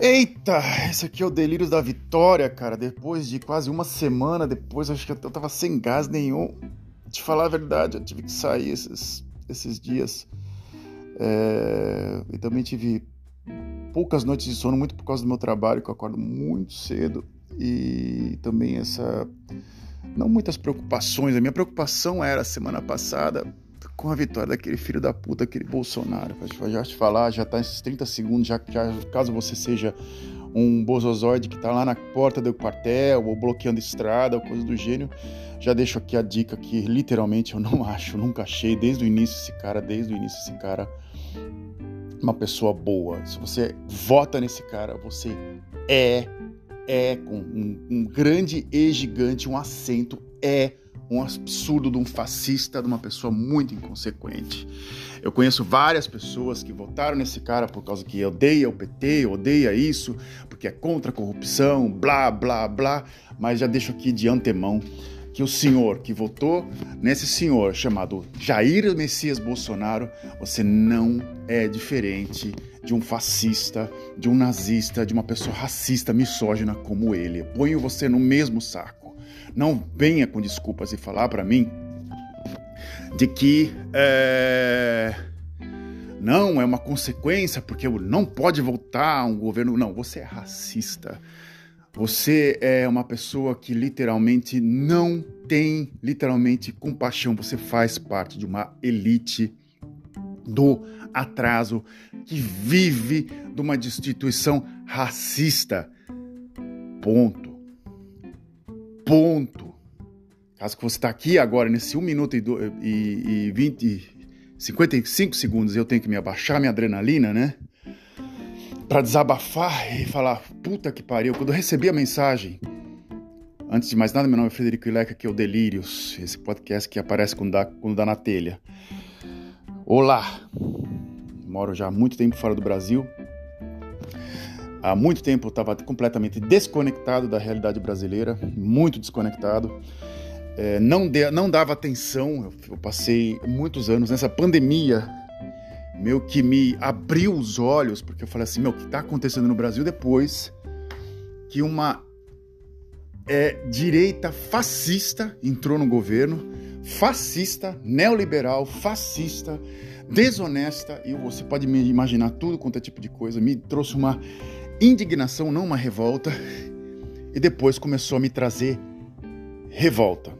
Eita, esse aqui é o Delírios da Vitória, cara. Depois de quase uma semana depois, acho que eu tava sem gás nenhum. Te falar a verdade, eu tive que sair esses, esses dias. É... E também tive poucas noites de sono, muito por causa do meu trabalho, que eu acordo muito cedo. E também essa. Não muitas preocupações. A minha preocupação era semana passada com a vitória daquele filho da puta, aquele Bolsonaro. Já te falar, já tá esses 30 segundos, já, já caso você seja um bozozoide que tá lá na porta do quartel ou bloqueando estrada ou coisa do gênero, já deixo aqui a dica que literalmente eu não acho, nunca achei desde o início esse cara, desde o início esse cara uma pessoa boa. Se você vota nesse cara, você é é com um, um grande e gigante, um acento é um absurdo de um fascista, de uma pessoa muito inconsequente. Eu conheço várias pessoas que votaram nesse cara por causa que odeia o PT, odeia isso, porque é contra a corrupção, blá, blá, blá, mas já deixo aqui de antemão que o senhor que votou nesse senhor chamado Jair Messias Bolsonaro, você não é diferente de um fascista, de um nazista, de uma pessoa racista, misógina como ele. Ponho você no mesmo saco. Não venha com desculpas e falar para mim de que é, não é uma consequência porque não pode voltar um governo. Não, você é racista. Você é uma pessoa que literalmente não tem literalmente compaixão. Você faz parte de uma elite do atraso que vive de uma destituição racista. Ponto ponto. Caso que você está aqui agora, nesse 1 minuto e, do, e, e 20, 55 segundos, eu tenho que me abaixar minha adrenalina, né? Para desabafar e falar, puta que pariu. Quando eu recebi a mensagem, antes de mais nada, meu nome é Frederico Ileca, aqui é o Delírios, esse podcast que aparece quando dá, quando dá na telha. Olá! Moro já há muito tempo fora do Brasil, há muito tempo estava completamente desconectado da realidade brasileira, muito desconectado. É, não, de, não dava atenção, eu, eu passei muitos anos nessa pandemia, meio que me abriu os olhos, porque eu falei assim, meu, o que está acontecendo no Brasil depois que uma é, direita fascista entrou no governo, fascista, neoliberal, fascista, desonesta, e você pode me imaginar tudo quanto é tipo de coisa, me trouxe uma indignação, não uma revolta, e depois começou a me trazer revolta.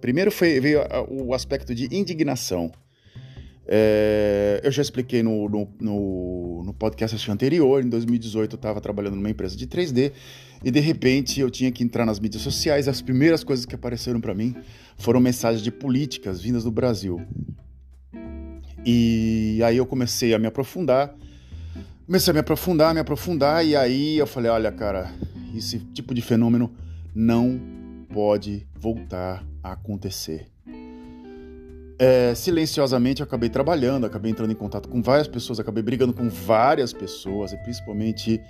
Primeiro foi, veio o aspecto de indignação. É, eu já expliquei no, no, no, no podcast anterior, em 2018 eu estava trabalhando numa empresa de 3D e de repente eu tinha que entrar nas mídias sociais. As primeiras coisas que apareceram para mim foram mensagens de políticas vindas do Brasil. E aí eu comecei a me aprofundar Comecei a me aprofundar, me aprofundar, e aí eu falei: olha, cara, esse tipo de fenômeno não pode voltar a acontecer. É, silenciosamente eu acabei trabalhando, acabei entrando em contato com várias pessoas, acabei brigando com várias pessoas, e principalmente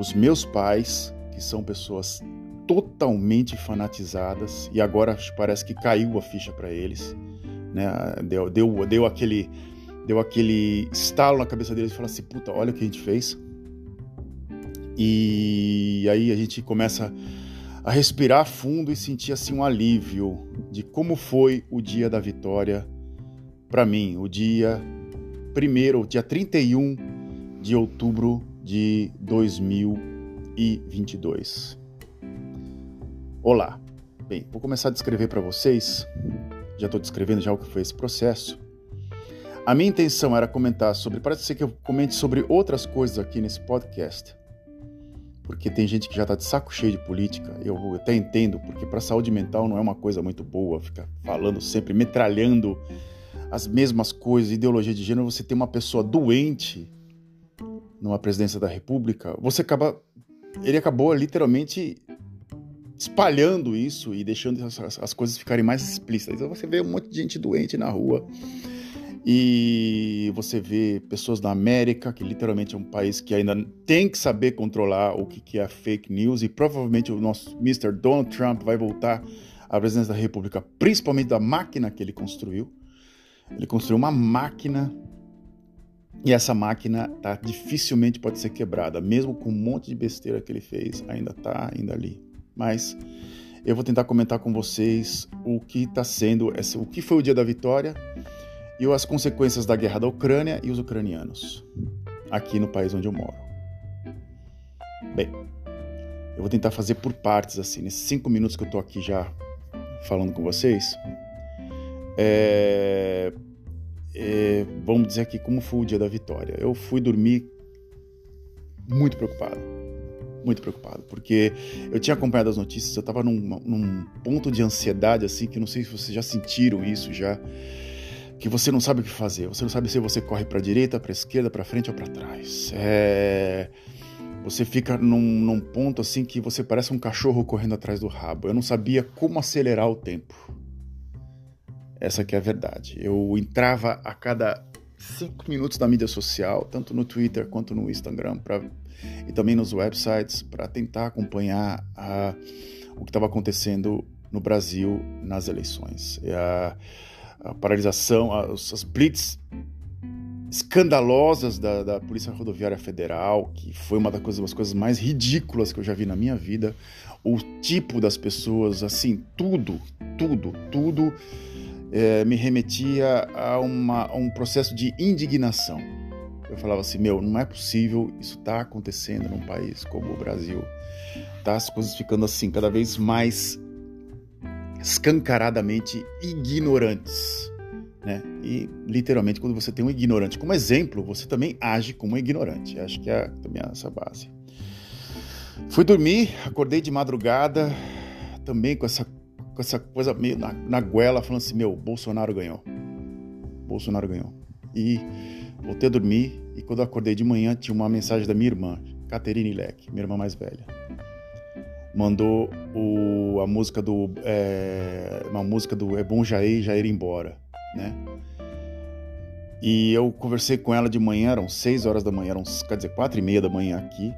os meus pais, que são pessoas totalmente fanatizadas, e agora parece que caiu a ficha para eles. Né? Deu, deu, deu aquele deu aquele estalo na cabeça deles e falou assim: puta, olha o que a gente fez. E aí a gente começa a respirar fundo e sentir assim um alívio de como foi o dia da vitória para mim, o dia primeiro, dia 31 de outubro de 2022. Olá. Bem, vou começar a descrever para vocês. Já estou descrevendo já o que foi esse processo. A minha intenção era comentar sobre. Parece ser que eu comente sobre outras coisas aqui nesse podcast. Porque tem gente que já está de saco cheio de política. Eu até entendo, porque para saúde mental não é uma coisa muito boa ficar falando sempre, metralhando as mesmas coisas, ideologia de gênero. Você tem uma pessoa doente numa presidência da República, você acaba. Ele acabou literalmente espalhando isso e deixando as, as coisas ficarem mais explícitas. Então você vê um monte de gente doente na rua e você vê pessoas da América, que literalmente é um país que ainda tem que saber controlar o que é fake news, e provavelmente o nosso Mr. Donald Trump vai voltar à presidência da República, principalmente da máquina que ele construiu. Ele construiu uma máquina E essa máquina tá dificilmente pode ser quebrada, mesmo com um monte de besteira que ele fez, ainda tá ainda ali. Mas eu vou tentar comentar com vocês o que está sendo, o que foi o dia da vitória e as consequências da guerra da Ucrânia e os ucranianos aqui no país onde eu moro. Bem, eu vou tentar fazer por partes assim, nesses cinco minutos que eu tô aqui já falando com vocês. É, é, vamos dizer aqui como foi o dia da vitória. Eu fui dormir muito preocupado, muito preocupado, porque eu tinha acompanhado as notícias, eu estava num, num, ponto de ansiedade assim que não sei se vocês já sentiram isso já, que você não sabe o que fazer, você não sabe se você corre para a direita, para a esquerda, para frente ou para trás. É... Você fica num, num ponto assim que você parece um cachorro correndo atrás do rabo. Eu não sabia como acelerar o tempo. Essa que é a verdade. Eu entrava a cada cinco minutos na mídia social, tanto no Twitter quanto no Instagram, pra, e também nos websites, para tentar acompanhar a, o que estava acontecendo no Brasil nas eleições. A, a, paralisação, as, as blitz escandalosas da, da, Polícia Rodoviária Federal, que foi uma das coisas, das coisas mais ridículas que eu já vi na minha vida. O tipo das pessoas, assim, tudo, tudo, tudo é, me remetia a, uma, a um processo de indignação. Eu falava assim, meu, não é possível isso tá acontecendo num país como o Brasil. Tá as coisas ficando assim, cada vez mais escancaradamente ignorantes. Né? E literalmente, quando você tem um ignorante como exemplo, você também age como um ignorante. Acho que é também essa base. Fui dormir, acordei de madrugada, também com essa com essa coisa meio na, na goela, falando assim: meu, Bolsonaro ganhou. Bolsonaro ganhou. E voltei a dormir. E quando acordei de manhã, tinha uma mensagem da minha irmã, Caterine Leck, minha irmã mais velha. Mandou o, a música do. É, uma música do É Bom Jair, Embora, né? E eu conversei com ela de manhã, eram 6 horas da manhã, eram, quer dizer, quatro e meia da manhã aqui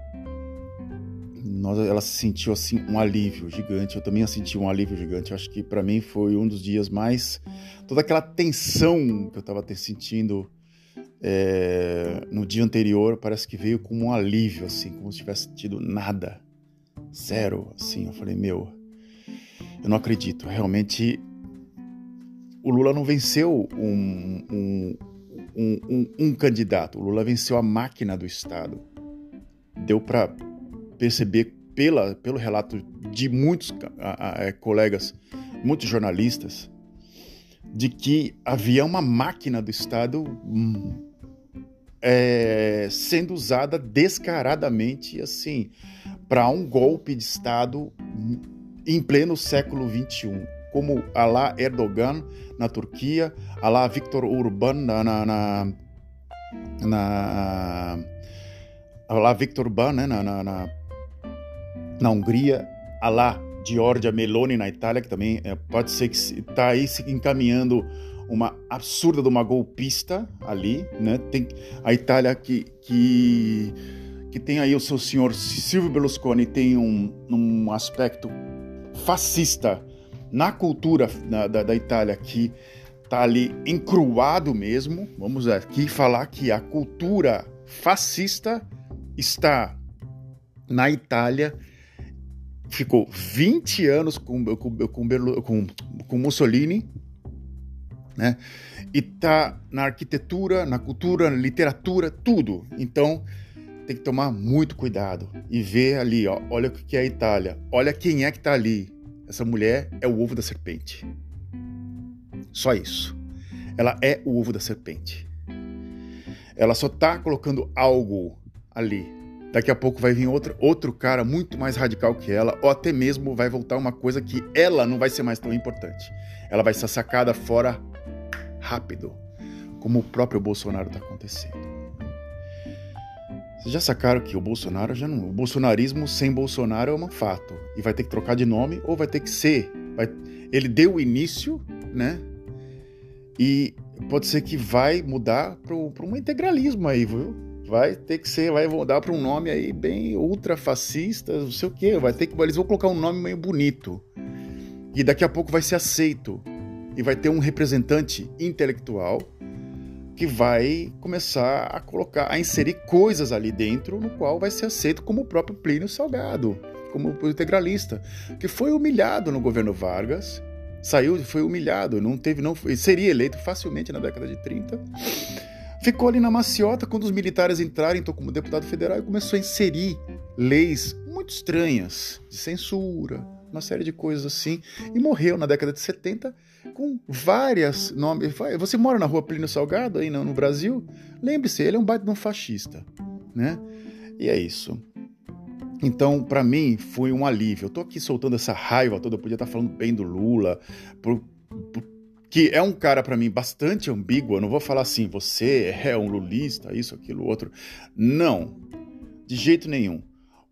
nós, ela sentiu assim um alívio gigante. Eu também senti um alívio gigante. Acho que para mim foi um dos dias mais toda aquela tensão que eu estava sentindo é, no dia anterior parece que veio como um alívio, assim, como se tivesse tido nada, zero, assim. Eu falei meu, eu não acredito. Realmente o Lula não venceu um, um, um, um candidato. O Lula venceu a máquina do Estado. Deu para perceber pela, pelo relato de muitos a, a, é, colegas, muitos jornalistas, de que havia uma máquina do Estado hum, é, sendo usada descaradamente assim para um golpe de Estado em pleno século XXI, como Alá Erdogan na Turquia, Alá Viktor Orbán na, na, na, na Alá Viktor Orbán né, na, na, na na Hungria, a lá Giorgia Meloni na Itália, que também é, pode ser que está aí se encaminhando uma absurda de uma golpista ali, né? Tem a Itália que, que, que tem aí o seu senhor Silvio Berlusconi tem um, um aspecto fascista na cultura da, da, da Itália que está ali encruado mesmo. Vamos aqui falar que a cultura fascista está na Itália ficou 20 anos com, com, com, com Mussolini, né? E tá na arquitetura, na cultura, na literatura, tudo. Então tem que tomar muito cuidado e ver ali, ó, olha o que é a Itália, olha quem é que tá ali. Essa mulher é o ovo da serpente. Só isso. Ela é o ovo da serpente. Ela só tá colocando algo ali Daqui a pouco vai vir outro, outro cara muito mais radical que ela, ou até mesmo vai voltar uma coisa que ela não vai ser mais tão importante. Ela vai ser sacada fora rápido, como o próprio Bolsonaro está acontecendo. Vocês já sacaram que o Bolsonaro já não. O bolsonarismo sem Bolsonaro é um fato. E vai ter que trocar de nome ou vai ter que ser. Vai, ele deu o início, né? E pode ser que vai mudar para um integralismo aí, viu? vai ter que ser, vai mudar para um nome aí bem ultrafascista, não sei o quê, vai ter que, eles vão colocar um nome meio bonito. E daqui a pouco vai ser aceito e vai ter um representante intelectual que vai começar a colocar, a inserir coisas ali dentro, no qual vai ser aceito como o próprio Plínio Salgado, como integralista, que foi humilhado no governo Vargas, saiu, foi humilhado, não teve, não seria eleito facilmente na década de 30. Ficou ali na maciota quando os militares entraram, então como deputado federal e começou a inserir leis muito estranhas de censura, uma série de coisas assim, e morreu na década de 70 com várias nomes. Você mora na rua Plínio Salgado aí no, Brasil? Lembre-se, ele é um baita de um fascista, né? E é isso. Então, para mim, foi um alívio. Eu tô aqui soltando essa raiva toda, eu podia estar tá falando bem do Lula, por, por, que é um cara para mim bastante ambíguo. Eu não vou falar assim, você é um lulista, isso, aquilo, outro. Não, de jeito nenhum.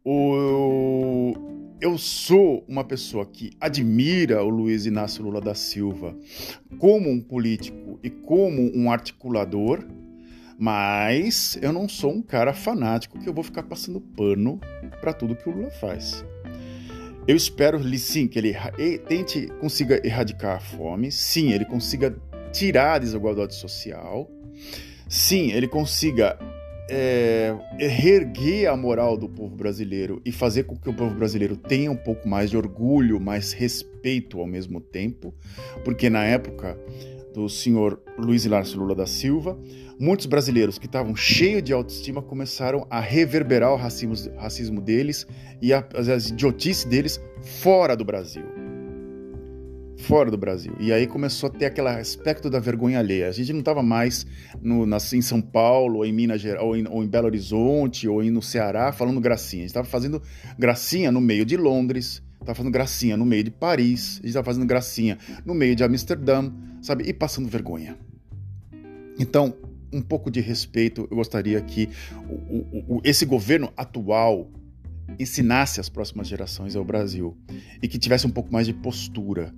O, eu sou uma pessoa que admira o Luiz Inácio Lula da Silva como um político e como um articulador, mas eu não sou um cara fanático que eu vou ficar passando pano para tudo que o Lula faz. Eu espero, sim, que ele tente, consiga erradicar a fome, sim, ele consiga tirar a desigualdade social, sim, ele consiga é, reerguer a moral do povo brasileiro e fazer com que o povo brasileiro tenha um pouco mais de orgulho, mais respeito ao mesmo tempo, porque na época do senhor Luiz Inácio Lula da Silva, muitos brasileiros que estavam cheios de autoestima começaram a reverberar o racismo, racismo deles e a, as idiotices deles fora do Brasil fora do Brasil. E aí começou a ter aquele aspecto da vergonha alheia. A gente não estava mais no, em São Paulo, ou em Minas Gerais, ou em, ou em Belo Horizonte, ou no Ceará, falando gracinha. A gente estava fazendo gracinha no meio de Londres, estava fazendo gracinha no meio de Paris, a gente estava fazendo gracinha no meio de Amsterdã, sabe? E passando vergonha. Então, um pouco de respeito, eu gostaria que o, o, o, esse governo atual ensinasse as próximas gerações ao Brasil e que tivesse um pouco mais de postura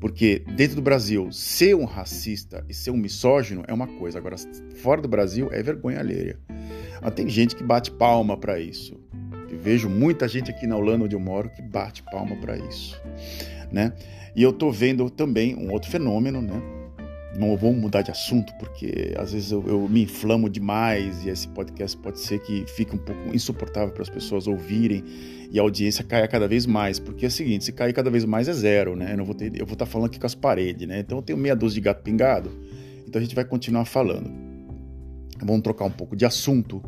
porque dentro do Brasil, ser um racista e ser um misógino é uma coisa, agora fora do Brasil é vergonha alheia. Ah, tem gente que bate palma para isso. Eu vejo muita gente aqui na Holanda onde eu moro que bate palma para isso, né? E eu tô vendo também um outro fenômeno, né? Não vou mudar de assunto, porque às vezes eu, eu, me inflamo demais e esse podcast pode ser que fique um pouco insuportável para as pessoas ouvirem e a audiência caia cada vez mais. Porque é o seguinte, se cair cada vez mais é zero, né? Eu, não vou ter, eu vou estar tá falando aqui com as paredes, né? Então eu tenho meia dúzia de gato pingado, então a gente vai continuar falando. Vamos trocar um pouco de assunto,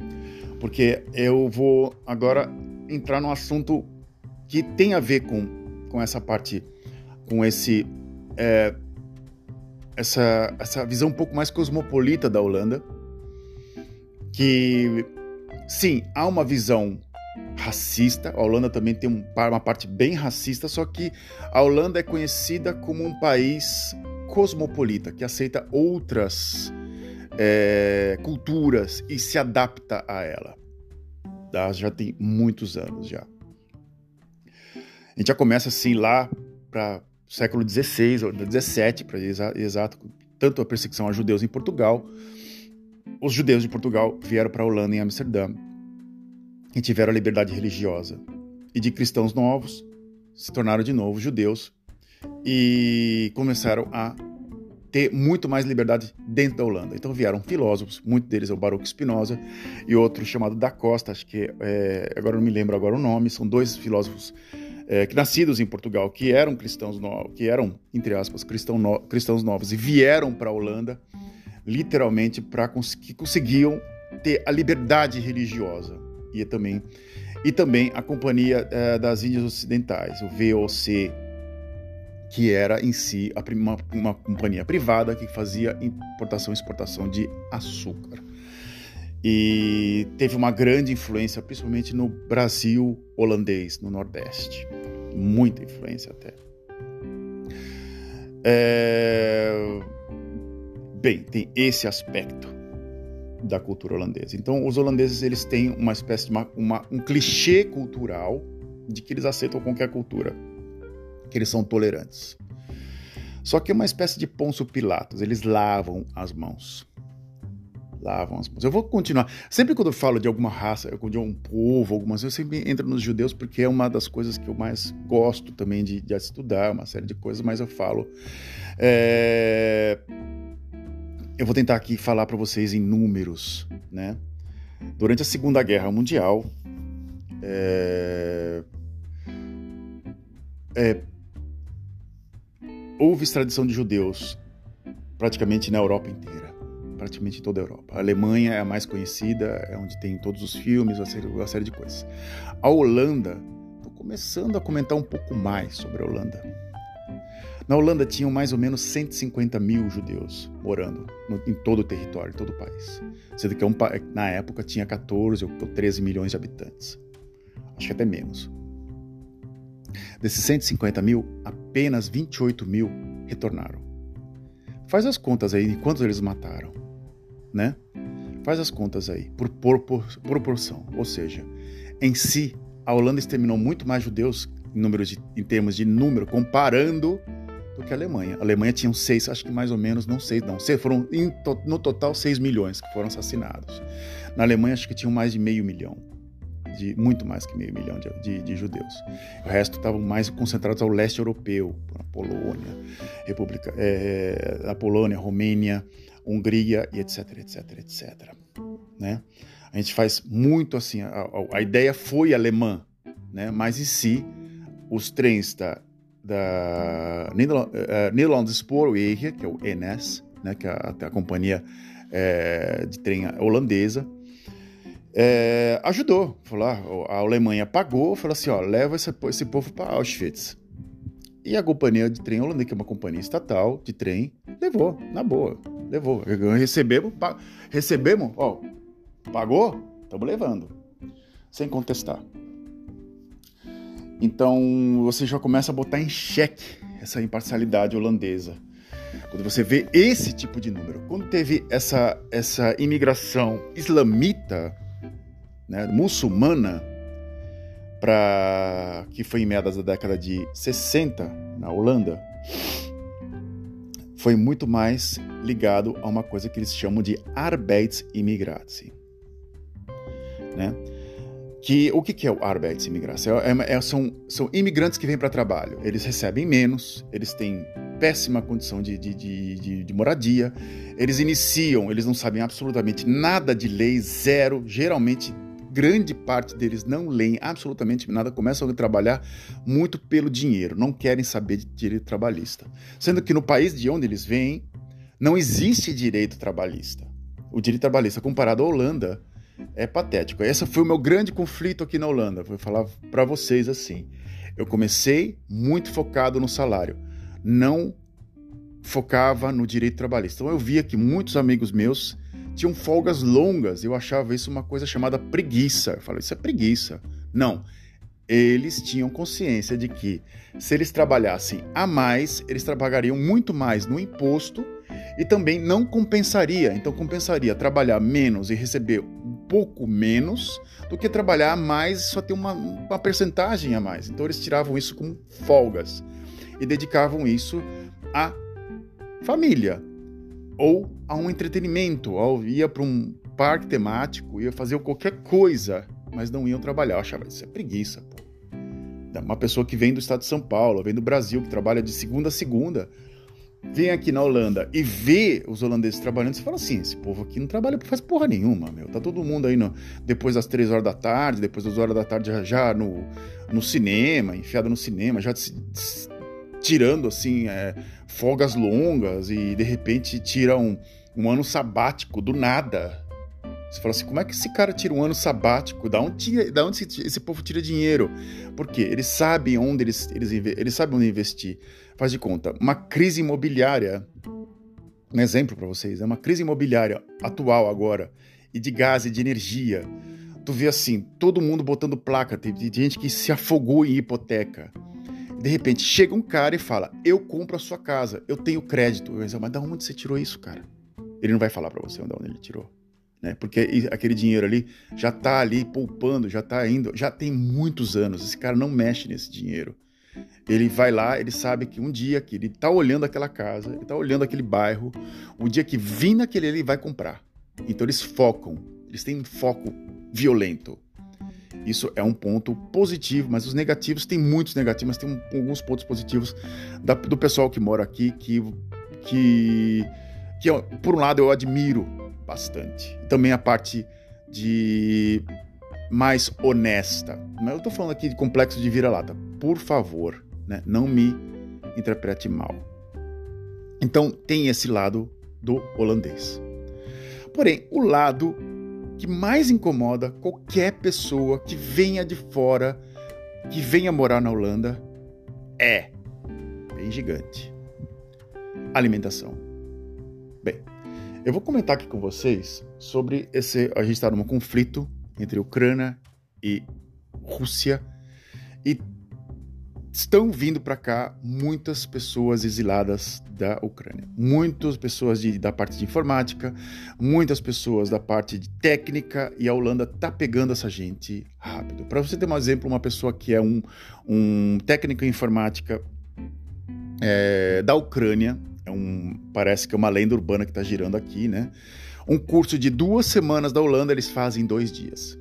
porque eu vou agora entrar num assunto que tem a ver com, com essa parte, com esse... É, essa, essa visão um pouco mais cosmopolita da Holanda, que sim, há uma visão racista. A Holanda também tem um, uma parte bem racista, só que a Holanda é conhecida como um país cosmopolita, que aceita outras é, culturas e se adapta a ela. Tá? Já tem muitos anos já. A gente já começa assim lá para século XVI ou XVII, para exato, tanto a perseguição a judeus em Portugal. Os judeus de Portugal vieram para a Holanda em Amsterdã e tiveram a liberdade religiosa. E de cristãos novos se tornaram de novo judeus e começaram a ter muito mais liberdade dentro da Holanda. Então vieram filósofos, muitos deles é o Baruch Spinoza e outro chamado da Costa, acho que é, agora não me lembro agora o nome, são dois filósofos é, que nascidos em Portugal, que eram cristãos novos, que eram, entre aspas, cristão no, cristãos novos e vieram para a Holanda, literalmente, para cons que conseguiam ter a liberdade religiosa e também e também a Companhia é, das Índias Ocidentais, o VOC, que era em si uma, uma companhia privada que fazia importação e exportação de açúcar e teve uma grande influência, principalmente no Brasil holandês, no Nordeste. Muita influência até. É... Bem, tem esse aspecto da cultura holandesa. Então, os holandeses eles têm uma espécie de uma, uma, um clichê cultural de que eles aceitam qualquer cultura, que eles são tolerantes. Só que é uma espécie de Pôncio Pilatos, eles lavam as mãos lavam as mãos. Eu vou continuar. Sempre quando eu falo de alguma raça, de um povo, algumas eu sempre entro nos judeus porque é uma das coisas que eu mais gosto também de, de estudar, uma série de coisas, mas eu falo. É... eu vou tentar aqui falar para vocês em números, né? Durante a Segunda Guerra Mundial, é, é, houve extradição de judeus praticamente na Europa inteira, praticamente toda a Europa. A Alemanha é a mais conhecida, é onde tem todos os filmes, uma série, uma série de coisas. A Holanda, estou começando a comentar um pouco mais sobre a Holanda. Na Holanda tinham mais ou menos 150 mil judeus morando no, em todo o território, em todo o país. Sendo que é um, na época tinha 14 ou 13 milhões de habitantes. Acho que até menos. Desses 150 mil, apenas 28 mil retornaram. Faz as contas aí de quantos eles mataram, né? Faz as contas aí, por, por, por proporção. Ou seja, em si, a Holanda exterminou muito mais judeus em, números de, em termos de número, comparando do que a Alemanha. A Alemanha tinha seis, acho que mais ou menos, não sei, não. Foram no total 6 milhões que foram assassinados. Na Alemanha, acho que tinham mais de meio milhão. De, muito mais que meio milhão de, de, de judeus. O resto estavam mais concentrados ao leste europeu, na Polônia, República, é, a Polônia, Romênia, Hungria e etc, etc, etc. Né? A gente faz muito assim, a, a, ideia foi alemã, né? mas em si, os trens da da Nederland, uh, Spoorwegen, que é o NS, né, que é a, a companhia é, de trem holandesa, é, ajudou. Falou, a Alemanha pagou, falou assim, ó, leva esse, esse povo para Auschwitz. E a companhia de trem holandesa, que é uma companhia estatal de trem, levou, na boa, levou. Recebemos, recebemos, ó, pagou, estamos levando, sem contestar. Então você já começa a botar em xeque essa imparcialidade holandesa. Quando você vê esse tipo de número, quando teve essa, essa imigração islamita, né, muçulmana, para que foi em meados da década de 60 na Holanda, foi muito mais ligado a uma coisa que eles chamam de Arbeitsimmigratie. Né? que o que, que é o Arbeitsimmigração? É, é, são, são imigrantes que vêm para trabalho. Eles recebem menos, eles têm péssima condição de, de, de, de, moradia, eles iniciam, eles não sabem absolutamente nada de lei, zero. Geralmente, grande parte deles não leem absolutamente nada, começam a trabalhar muito pelo dinheiro, não querem saber de direito trabalhista. Sendo que no país de onde eles vêm, não existe direito trabalhista. O direito trabalhista, comparado à Holanda, é patético. Esse foi o meu grande conflito aqui na Holanda. Vou falar para vocês assim. Eu comecei muito focado no salário, não focava no direito trabalhista. Então eu via que muitos amigos meus tinham folgas longas. Eu achava isso uma coisa chamada preguiça. Eu falei, isso é preguiça. Não. Eles tinham consciência de que se eles trabalhassem a mais, eles trabalhariam muito mais no imposto e também não compensaria. Então compensaria trabalhar menos e receber pouco menos do que trabalhar mais e só ter uma, uma percentagem a mais. Então eles tiravam isso com folgas e dedicavam isso à família ou a um entretenimento, ou ia para um parque temático, ia fazer qualquer coisa, mas não iam trabalhar. Eu achava isso é preguiça, pô. Uma pessoa que vem do estado de São Paulo, vem do Brasil, que trabalha de segunda a segunda, vem aqui na Holanda e vê os holandeses trabalhando, você fala assim: esse povo aqui não trabalha, faz porra nenhuma, meu. Tá todo mundo aí no, depois das três horas da tarde, depois das horas da tarde já, já no, no cinema, enfiado no cinema, já se, se, tirando assim é, folgas longas e de repente tira um, um ano sabático do nada. Você fala assim, como é que esse cara tira um ano sabático? Da onde, da onde esse, esse povo tira dinheiro? Porque eles sabem onde eles, eles, eles sabem onde investir. Faz de conta, uma crise imobiliária, um exemplo para vocês, é uma crise imobiliária atual agora, e de gás e de energia. Tu vê assim, todo mundo botando placa, tem, tem gente que se afogou em hipoteca. De repente chega um cara e fala: Eu compro a sua casa, eu tenho crédito. Eu digo, mas da onde você tirou isso, cara? Ele não vai falar para você de onde ele tirou né? Porque aquele dinheiro ali já está ali poupando, já está indo, já tem muitos anos. Esse cara não mexe nesse dinheiro. Ele vai lá, ele sabe que um dia que ele está olhando aquela casa, ele está olhando aquele bairro, o dia que vir naquele ele vai comprar. Então eles focam, eles têm um foco violento. Isso é um ponto positivo, mas os negativos tem muitos negativos, mas tem um, alguns pontos positivos da, do pessoal que mora aqui que, que que por um lado eu admiro bastante. Também a parte de mais honesta. Mas eu tô falando aqui de complexo de vira-lata. Por favor, né? Não me interprete mal. Então tem esse lado do holandês. Porém, o lado que mais incomoda qualquer pessoa que venha de fora, que venha morar na Holanda, é bem gigante. Alimentação. Bem, eu vou comentar aqui com vocês sobre esse. A gente está num conflito entre Ucrânia e Rússia e estão vindo para cá muitas pessoas exiladas da Ucrânia. Muitas pessoas de, da parte de informática, muitas pessoas da parte de técnica, e a Holanda tá pegando essa gente rápido. Para você ter um exemplo, uma pessoa que é um, um técnico em informática é, da Ucrânia, é um, parece que é uma lenda urbana que está girando aqui, né? Um curso de duas semanas da Holanda eles fazem em dois dias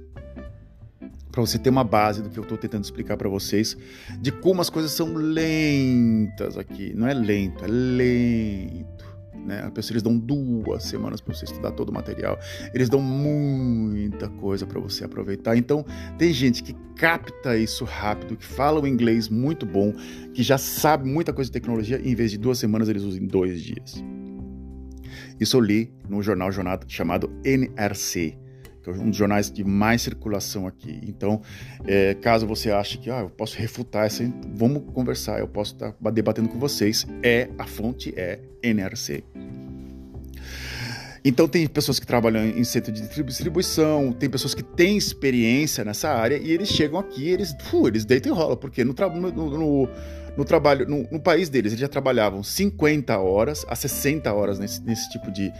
para você ter uma base do que eu estou tentando explicar para vocês, de como as coisas são lentas aqui. Não é lento, é lento. Né? A pessoa, eles dão duas semanas para você estudar todo o material. Eles dão muita coisa para você aproveitar. Então, tem gente que capta isso rápido, que fala o inglês muito bom, que já sabe muita coisa de tecnologia, e em vez de duas semanas, eles usam dois dias. Isso eu li no jornal chamado NRC, que é um dos jornais de mais circulação aqui. Então, é, caso você ache que ah, eu posso refutar essa, vamos conversar, eu posso estar tá debatendo com vocês. É a fonte é NRC. Então tem pessoas que trabalham em centro de distribuição, tem pessoas que têm experiência nessa área e eles chegam aqui, eles, uh, eles deitam e rolam, porque no, no, no, no trabalho, no, país deles, eles já trabalhavam 50 horas a 60 horas nesse, nesse tipo de,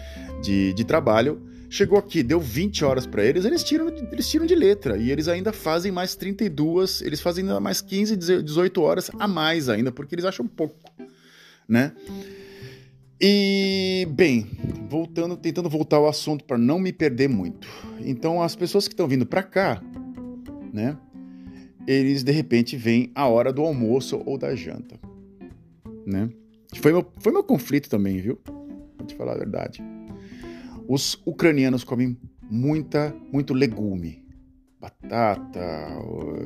de, de trabalho Chegou aqui, deu 20 horas para eles, eles tiram, eles tiram de letra. E eles ainda fazem mais 32, eles fazem ainda mais 15, 18 horas a mais ainda, porque eles acham pouco, né? E, bem, voltando, tentando voltar ao assunto para não me perder muito. Então, as pessoas que estão vindo para cá, né? Eles de repente vêm a hora do almoço ou da janta, né? Foi meu, foi meu conflito também, viu? Vou te falar a verdade. Os ucranianos comem muita, muito legume, batata,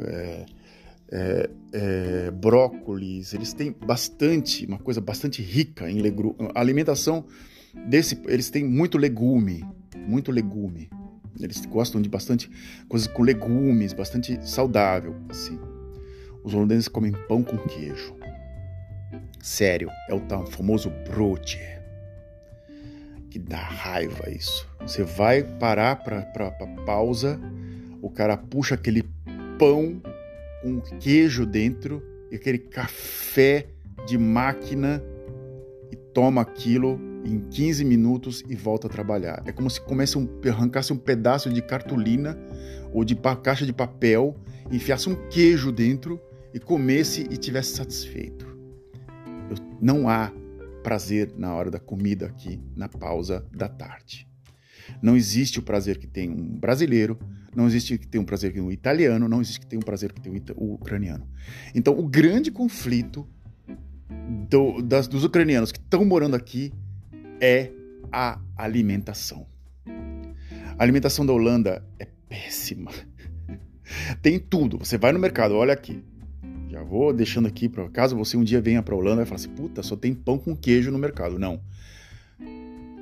é, é, é, brócolis. Eles têm bastante, uma coisa bastante rica em legume. A alimentação desse, eles têm muito legume, muito legume. Eles gostam de bastante coisas com legumes, bastante saudável, assim. Os holandeses comem pão com queijo. Sério, é o famoso broodje que dá raiva isso. Você vai parar para pausa, o cara puxa aquele pão com queijo dentro e aquele café de máquina e toma aquilo em 15 minutos e volta a trabalhar. É como se comece um, arrancasse um pedaço de cartolina ou de caixa de papel, enfiasse um queijo dentro e comesse e tivesse satisfeito. não há prazer na hora da comida aqui na pausa da tarde. Não existe o prazer que tem um brasileiro, não existe que tem um prazer que tem um italiano, não existe que tem um prazer que tem um ucraniano. Então, o grande conflito do, das, dos ucranianos que estão morando aqui é a alimentação. A alimentação da Holanda é péssima. Tem tudo. Você vai no mercado, olha aqui. Já vou deixando aqui para caso você um dia venha para Holanda e fale assim: puta, só tem pão com queijo no mercado. Não.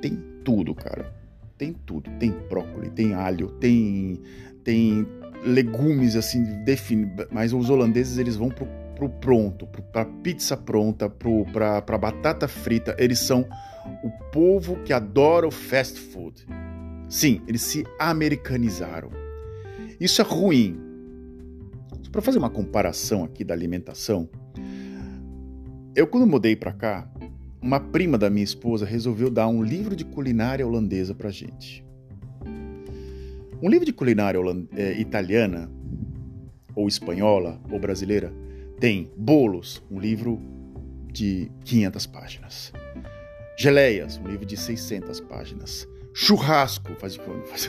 Tem tudo, cara. Tem tudo. Tem brócolis, tem alho, tem, tem legumes assim, define. Mas os holandeses eles vão pro, pro pronto, pro, pra pizza pronta, pro, pra, pra batata frita. Eles são o povo que adora o fast food. Sim, eles se americanizaram. Isso é ruim, para fazer uma comparação aqui da alimentação, eu quando mudei para cá, uma prima da minha esposa resolveu dar um livro de culinária holandesa para gente. Um livro de culinária é, italiana, ou espanhola, ou brasileira, tem bolos, um livro de 500 páginas. Geleias, um livro de 600 páginas. Churrasco, fazer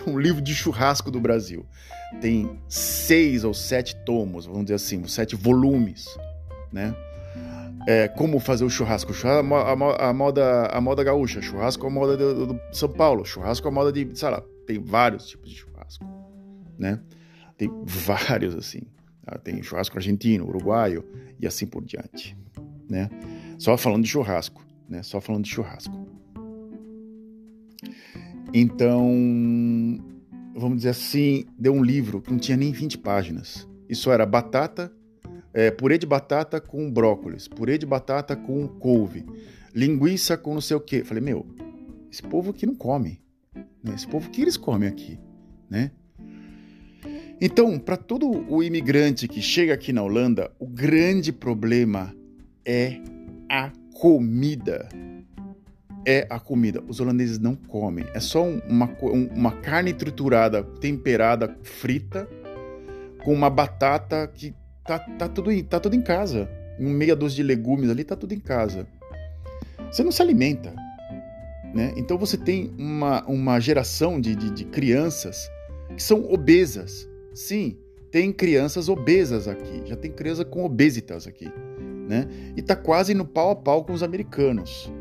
um livro de churrasco do Brasil. Tem seis ou sete tomos, vamos dizer assim, sete volumes, né? é, como fazer o churrasco. churrasco a, a, moda, a moda gaúcha, churrasco é a moda do, do, São Paulo, churrasco é a moda de, sei lá, tem vários tipos de churrasco, né? Tem vários assim. Tá? Tem churrasco argentino, uruguaio e assim por diante, né? Só falando de churrasco, né? Só falando de churrasco. Então, vamos dizer assim, deu um livro que não tinha nem 20 páginas. Isso era batata, é, purê de batata com brócolis, purê de batata com couve, linguiça com não sei o quê. Falei, meu, esse povo aqui não come. Né? Esse povo que eles comem aqui, né? Então, para todo o imigrante que chega aqui na Holanda, o grande problema é a comida é a comida. Os holandeses não comem. É só uma, uma carne triturada, temperada, frita, com uma batata que tá, tá, tudo, tá tudo em casa. Um meia dúzia de legumes ali, tá tudo em casa. Você não se alimenta. Né? Então você tem uma, uma geração de, de, de crianças que são obesas. Sim, tem crianças obesas aqui. Já tem criança com obesitas aqui. Né? E tá quase no pau a pau com os americanos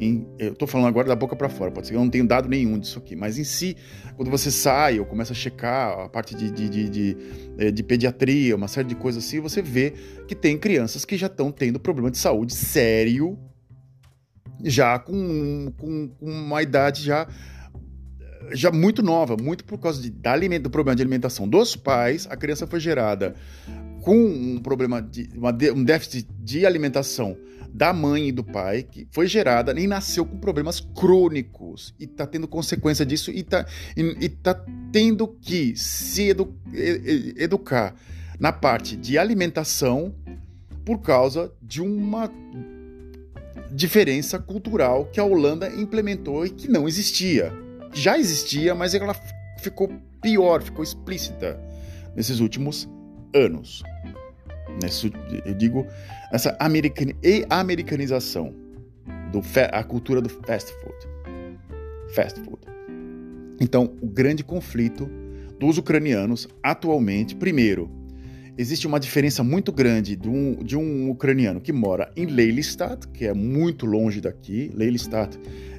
em, eu estou falando agora da boca para fora, pode ser que eu não tenha dado nenhum disso aqui, mas em si, quando você sai ou começa a checar a parte de, de, de, de, eh, de pediatria, uma série de coisas assim, você vê que tem crianças que já estão tendo problema de saúde sério, já com, com, com uma idade já já muito nova, muito por causa de, da alimento, do problema de alimentação dos pais, a criança foi gerada com um problema de uma, um déficit de alimentação da mãe e do pai, que foi gerada e nasceu com problemas crônicos e está tendo consequência disso e está e, e tá tendo que se edu, educar na parte de alimentação por causa de uma diferença cultural que a Holanda implementou e que não existia. Já existia, mas ela ficou pior, ficou explícita nesses últimos anos. Nesse, eu digo essa american, e americanização do a cultura do fast food. Fast food. Então, o grande conflito dos ucranianos atualmente, primeiro, existe uma diferença muito grande de um, de um ucraniano que mora em Lelystad, que é muito longe daqui. Lelystad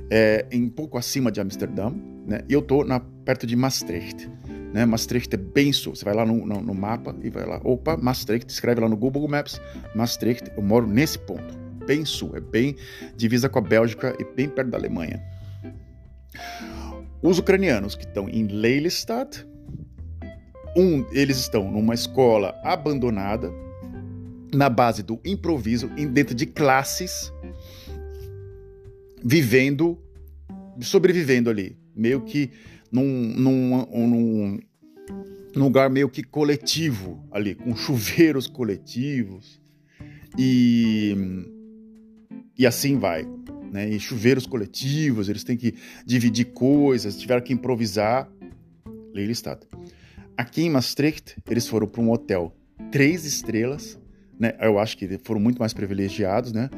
é em pouco acima de Amsterdã, né? E eu tô na, perto de Maastricht né? Maastricht é bem sul. Você vai lá no, no, no, mapa e vai lá, opa, Maastricht, escreve lá no Google Maps, Maastricht, eu moro nesse ponto, bem sul, é bem divisa com a Bélgica e bem perto da Alemanha. Os ucranianos que estão em Lelystad, um, eles estão numa escola abandonada, na base do improviso, dentro de classes, vivendo, sobrevivendo ali, meio que num, num, num, lugar meio que coletivo ali, com chuveiros coletivos e, e assim vai. Né? E chuveiros coletivos, eles têm que dividir coisas, tiveram que improvisar. Lelystad. Aqui em Maastricht, eles foram para um hotel três estrelas, né? Eu acho que foram muito mais privilegiados, né?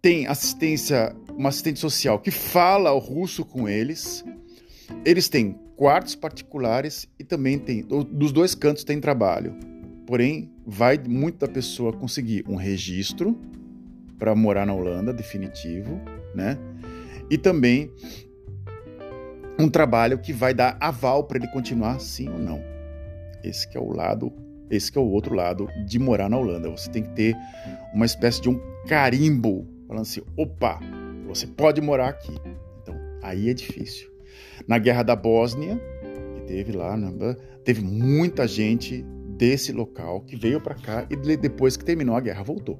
Tem assistência, uma assistente social que fala o russo com eles, eles têm quartos particulares e também tem, dos dois cantos tem trabalho. Porém, vai muito da pessoa conseguir um registro para morar na Holanda definitivo, né? E também um trabalho que vai dar aval para ele continuar sim ou não. Esse é o lado, esse é o outro lado de morar na Holanda. Você tem que ter uma espécie de um carimbo falando assim, opa, você pode morar aqui. Então, aí é difícil. Na Guerra da Bósnia, que teve lá, né, teve muita gente desse local que veio para cá e depois que terminou a guerra voltou.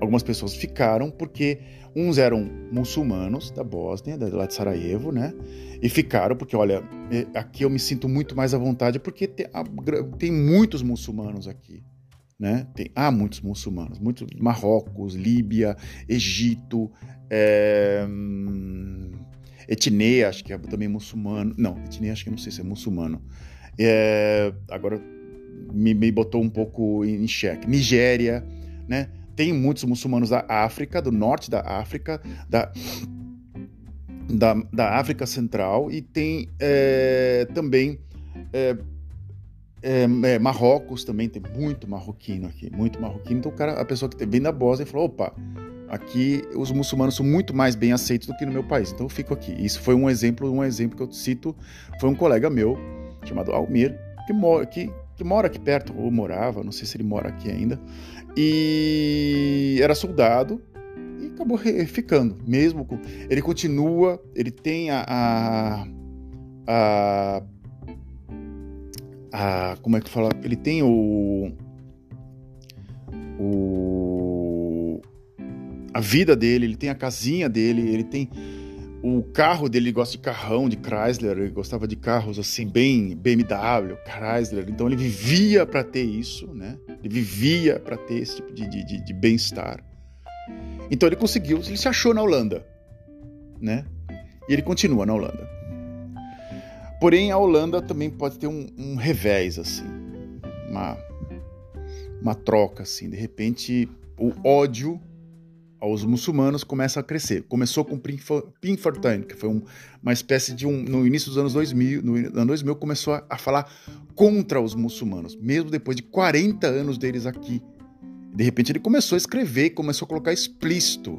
Algumas pessoas ficaram porque uns eram muçulmanos da Bósnia, lá de Sarajevo, né? E ficaram porque, olha, é, aqui eu me sinto muito mais à vontade porque tem, tem muitos muçulmanos aqui. Né? Tem, há muitos muçulmanos, muitos Marrocos, Líbia, Egito, é, Etnê, acho que é também muçulmano. Não, Etnê acho que não sei se é muçulmano. É, agora me, me, botou um pouco em xeque. Nigéria, né? Tem muitos muçulmanos da África, do norte da África, da, da, da África Central, e tem é, também é, é, é, Marrocos também tem muito marroquino aqui, muito marroquino. Então o cara, a pessoa que vem da Bósnia falou, opa, aqui os muçulmanos são muito mais bem aceitos do que no meu país, então eu fico aqui. Isso foi um exemplo, um exemplo que eu cito, foi um colega meu chamado Almir que mora que, que mora aqui perto ou morava, não sei se ele mora aqui ainda, e era soldado e acabou ficando, mesmo com ele continua, ele tem a, a, a a como é que fala? Ele tem o o a vida dele, ele tem a casinha dele, ele tem o carro dele, ele gosta de carrão, de Chrysler, ele gostava de carros assim bem BMW, Chrysler, então ele vivia para ter isso, né? Ele vivia para ter esse tipo de, de, de bem-estar. Então ele conseguiu, ele se achou na Holanda, né? E ele continua na Holanda. Porém, a Holanda também pode ter um, um revés, assim, uma, uma troca, assim. De repente, o ódio aos muçulmanos começa a crescer. Começou com Pim Fortuyn, que foi um, uma espécie de um. No início dos anos 2000, no ano 2000, começou a, a, falar contra os muçulmanos, mesmo depois de 40 anos deles aqui. De repente, ele começou a escrever, começou a colocar explícito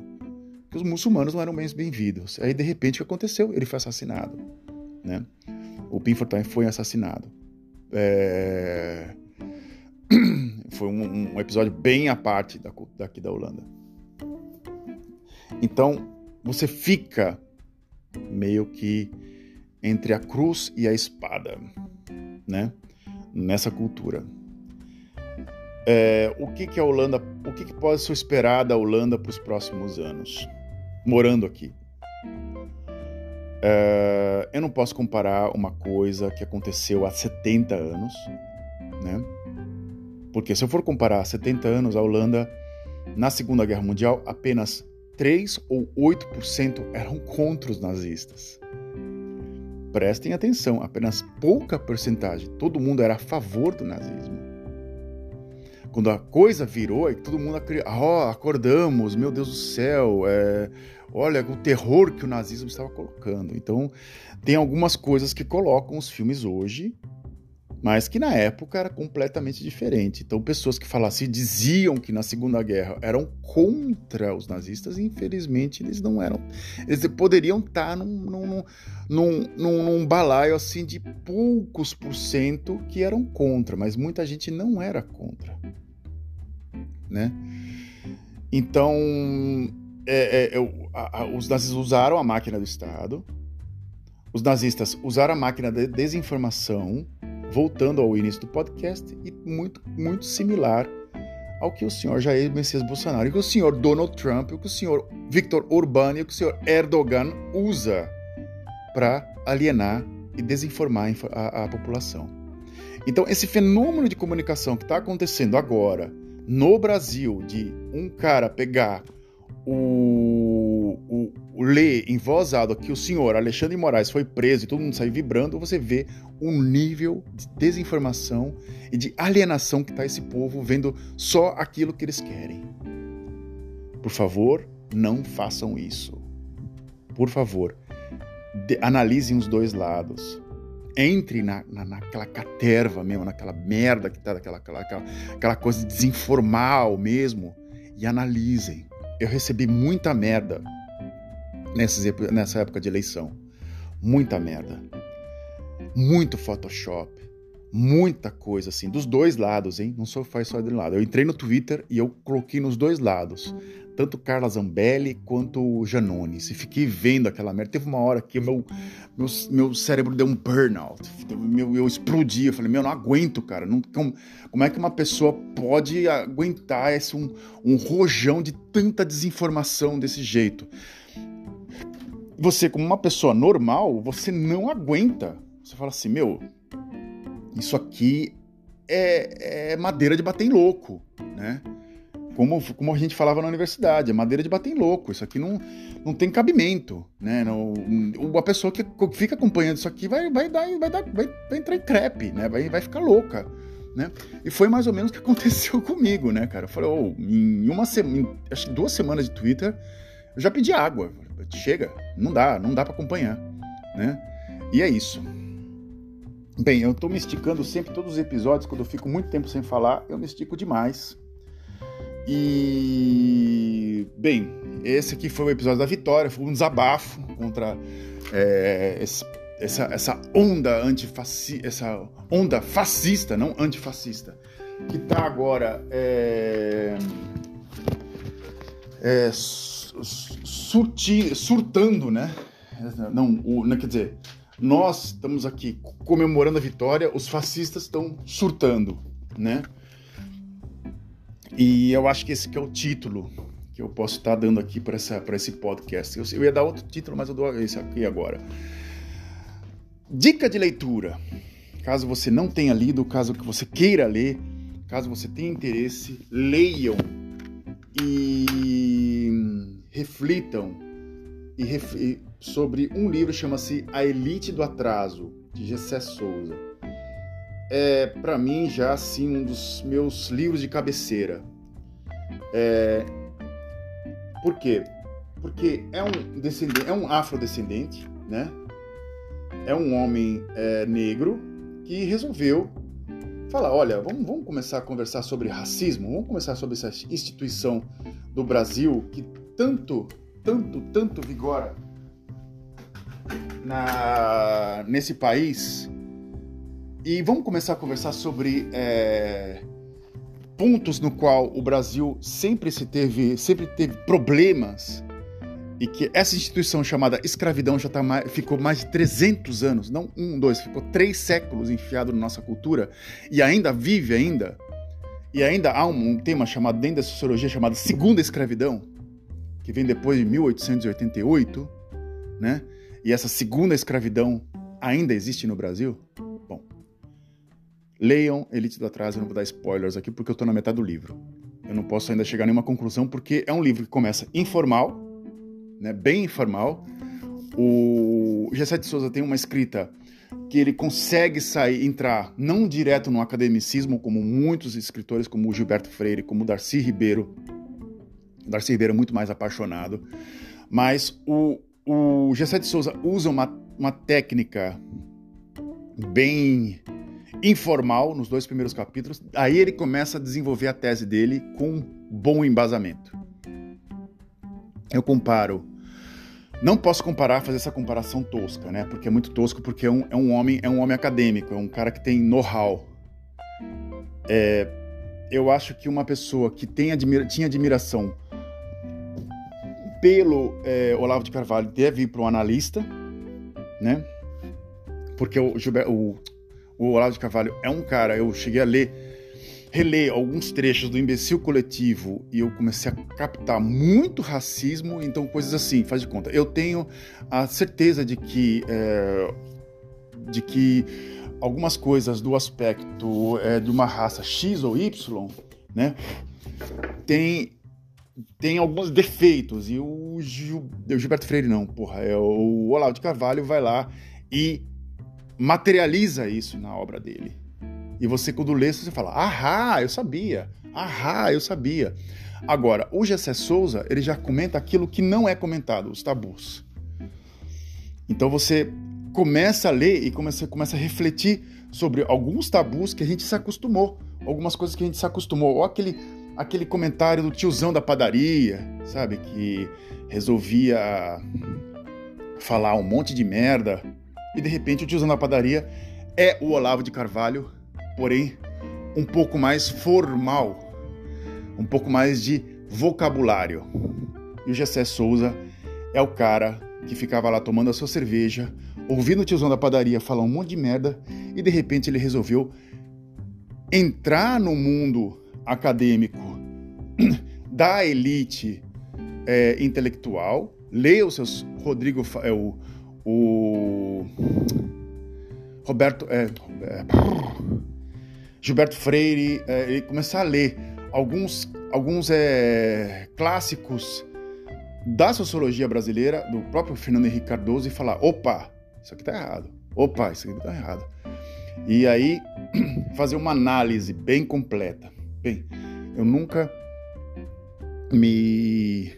que os muçulmanos não eram bem-vindos. Aí, de repente, o que aconteceu? Ele foi assassinado, né? O Pim Fortuyn foi assassinado. É... Foi um, um, episódio bem à parte da, daqui da Holanda. Então, você fica meio que entre a cruz e a espada, né? Nessa cultura. É, o que, que a Holanda, o que, que pode se esperar da Holanda para os próximos anos, morando aqui? Uh, eu não posso comparar uma coisa que aconteceu há 70 anos, né? Porque se eu for comparar 70 anos, a Holanda, na Segunda Guerra Mundial, apenas 3 ou 8% eram contra os nazistas. Prestem atenção, apenas pouca porcentagem, todo mundo era a favor do nazismo. Quando a coisa virou, é todo mundo oh, acordamos, meu Deus do céu, é, olha o terror que o nazismo estava colocando. Então, tem algumas coisas que colocam os filmes hoje, mas que na época era completamente diferente. Então, pessoas que falassem, diziam que na Segunda Guerra eram contra os nazistas, e infelizmente eles não eram. Eles poderiam estar num, num, num, num, num balaio assim de poucos por cento que eram contra, mas muita gente não era contra. Né? Então, é, é, é a, a, os nazistas usaram a máquina do Estado, os nazistas usaram a máquina de desinformação, voltando ao início do podcast, e muito, muito similar ao que o senhor Jair Messias Bolsonaro, e que o senhor Donald Trump, e que o senhor Viktor Orbán e que o senhor Erdogan usa para alienar e desinformar a, a população. Então, esse fenômeno de comunicação que está acontecendo agora no Brasil, de um cara pegar o, o, o ler em voz alta que o senhor Alexandre Moraes foi preso e todo mundo sai vibrando, você vê um nível de desinformação e de alienação que está esse povo vendo só aquilo que eles querem. Por favor, não façam isso. Por favor, de, analisem os dois lados. Entre na, na, naquela caterva mesmo, naquela merda que tá, daquela, aquela, aquela, aquela coisa desinformal mesmo, e analisem eu recebi muita merda nessa época de eleição. Muita merda. Muito Photoshop. Muita coisa assim, dos dois lados, hein? Não só faz só de um lado. Eu entrei no Twitter e eu coloquei nos dois lados. Tanto Carla Zambelli quanto o Janones. E fiquei vendo aquela merda. Teve uma hora que meu, meu, meu cérebro deu um burnout. Eu, eu explodi. Eu falei, meu, não aguento, cara. Não, como, como é que uma pessoa pode aguentar esse um, um rojão de tanta desinformação desse jeito? Você, como uma pessoa normal, você não aguenta. Você fala assim, meu, isso aqui é, é madeira de bater em louco, né? Como, como a gente falava na universidade, é madeira de bater em louco. Isso aqui não, não tem cabimento, né? Não, a pessoa que fica acompanhando isso aqui vai, vai, dar, vai, dar, vai, vai entrar em crepe, né? Vai, vai ficar louca, né? E foi mais ou menos o que aconteceu comigo, né, cara? Eu falei, oh, em uma semana, acho que duas semanas de Twitter, eu já pedi água. Chega, não dá, não dá para acompanhar, né? E é isso. Bem, eu estou me esticando sempre, todos os episódios, quando eu fico muito tempo sem falar, eu me estico demais. E. Bem, esse aqui foi o episódio da vitória, foi um desabafo contra é, esse, essa, essa onda antifascista, essa onda fascista, não antifascista, que está agora é, é, surti, surtando, né? Não, o, não, quer dizer, nós estamos aqui comemorando a vitória, os fascistas estão surtando, né? E eu acho que esse que é o título que eu posso estar dando aqui para esse podcast. Eu, eu ia dar outro título, mas eu dou esse aqui agora. Dica de leitura. Caso você não tenha lido, caso que você queira ler, caso você tenha interesse, leiam e reflitam e ref sobre um livro chama-se A Elite do Atraso, de Gessé Souza. É, para mim, já assim, um dos meus livros de cabeceira. É... Por quê? Porque é um, descendente, é um afrodescendente, né? É um homem é, negro que resolveu falar, olha, vamos, vamos começar a conversar sobre racismo, vamos começar sobre essa instituição do Brasil que tanto, tanto, tanto vigora na, nesse país e vamos começar a conversar sobre é, pontos no qual o Brasil sempre se teve, sempre teve problemas e que essa instituição chamada escravidão já tá mais, ficou mais de 300 anos, não um, dois, ficou três séculos enfiado na nossa cultura e ainda vive ainda. E ainda há um, um tema chamado dentro da sociologia chamado segunda escravidão, que vem depois de 1888, né? E essa segunda escravidão ainda existe no Brasil? Bom, leiam Elite do Atraso, eu não vou dar spoilers aqui porque eu estou na metade do livro. Eu não posso ainda chegar a nenhuma conclusão porque é um livro que começa informal, né, bem informal. O Gessé de Souza tem uma escrita que ele consegue sair, entrar não direto no academicismo, como muitos escritores, como o Gilberto Freire, como o Darcy Ribeiro. Darcy Ribeiro é muito mais apaixonado. Mas o, o Gessé de Souza usa uma, uma técnica bem informal nos dois primeiros capítulos, aí ele começa a desenvolver a tese dele com bom embasamento. Eu comparo. Não posso comparar, fazer essa comparação tosca, né? Porque é muito tosco, porque é um, é um homem, é um homem acadêmico, é um cara que tem know-how. É, eu acho que uma pessoa que tem admira, tinha admiração pelo é, Olavo de Carvalho deve ir para um analista, né? Porque o, o, o Olavo de Carvalho é um cara, eu cheguei a ler, reler alguns trechos do Imbecil Coletivo e eu comecei a captar muito racismo, então coisas assim, faz de conta. Eu tenho a certeza de que, é, de que algumas coisas do aspecto é, de uma raça X ou Y, né, tem tem alguns defeitos. E o, Gil, o Gilberto Freire não, porra. É o Olavo de Carvalho vai lá e materializa isso na obra dele. E você, quando lê, você fala, ahá, eu sabia, ahá, eu sabia. Agora, o Gessé Souza, ele já comenta aquilo que não é comentado, os tabus. Então você começa a ler e começa, começa a refletir sobre alguns tabus que a gente se acostumou, algumas coisas que a gente se acostumou, ou aquele aquele comentário do tiozão da padaria, sabe? Que resolvia falar um monte de merda e de repente o tiozão da padaria é o Olavo de Carvalho, porém um pouco mais formal, um pouco mais de vocabulário. E o Gessé Souza é o cara que ficava lá tomando a sua cerveja, ouvindo o tiozão da padaria falar um monte de merda e de repente ele resolveu entrar no mundo acadêmico da elite é, intelectual, leia os seus Rodrigo, é, o, o Roberto, é, é, Gilberto Freire, é, começar a ler alguns, alguns é, clássicos da sociologia brasileira, do próprio Fernando Henrique Cardoso, e falar: opa, isso aqui tá errado. Opa, isso aqui tá errado. E aí fazer uma análise bem completa. Bem, eu nunca me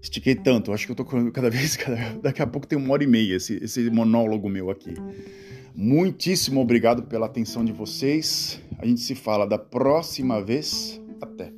estiquei tanto. Acho que eu tô cada vez, cada, daqui a pouco tem uma hora e meia esse, esse monólogo meu aqui. Muitíssimo obrigado pela atenção de vocês. A gente se fala da próxima vez. Até.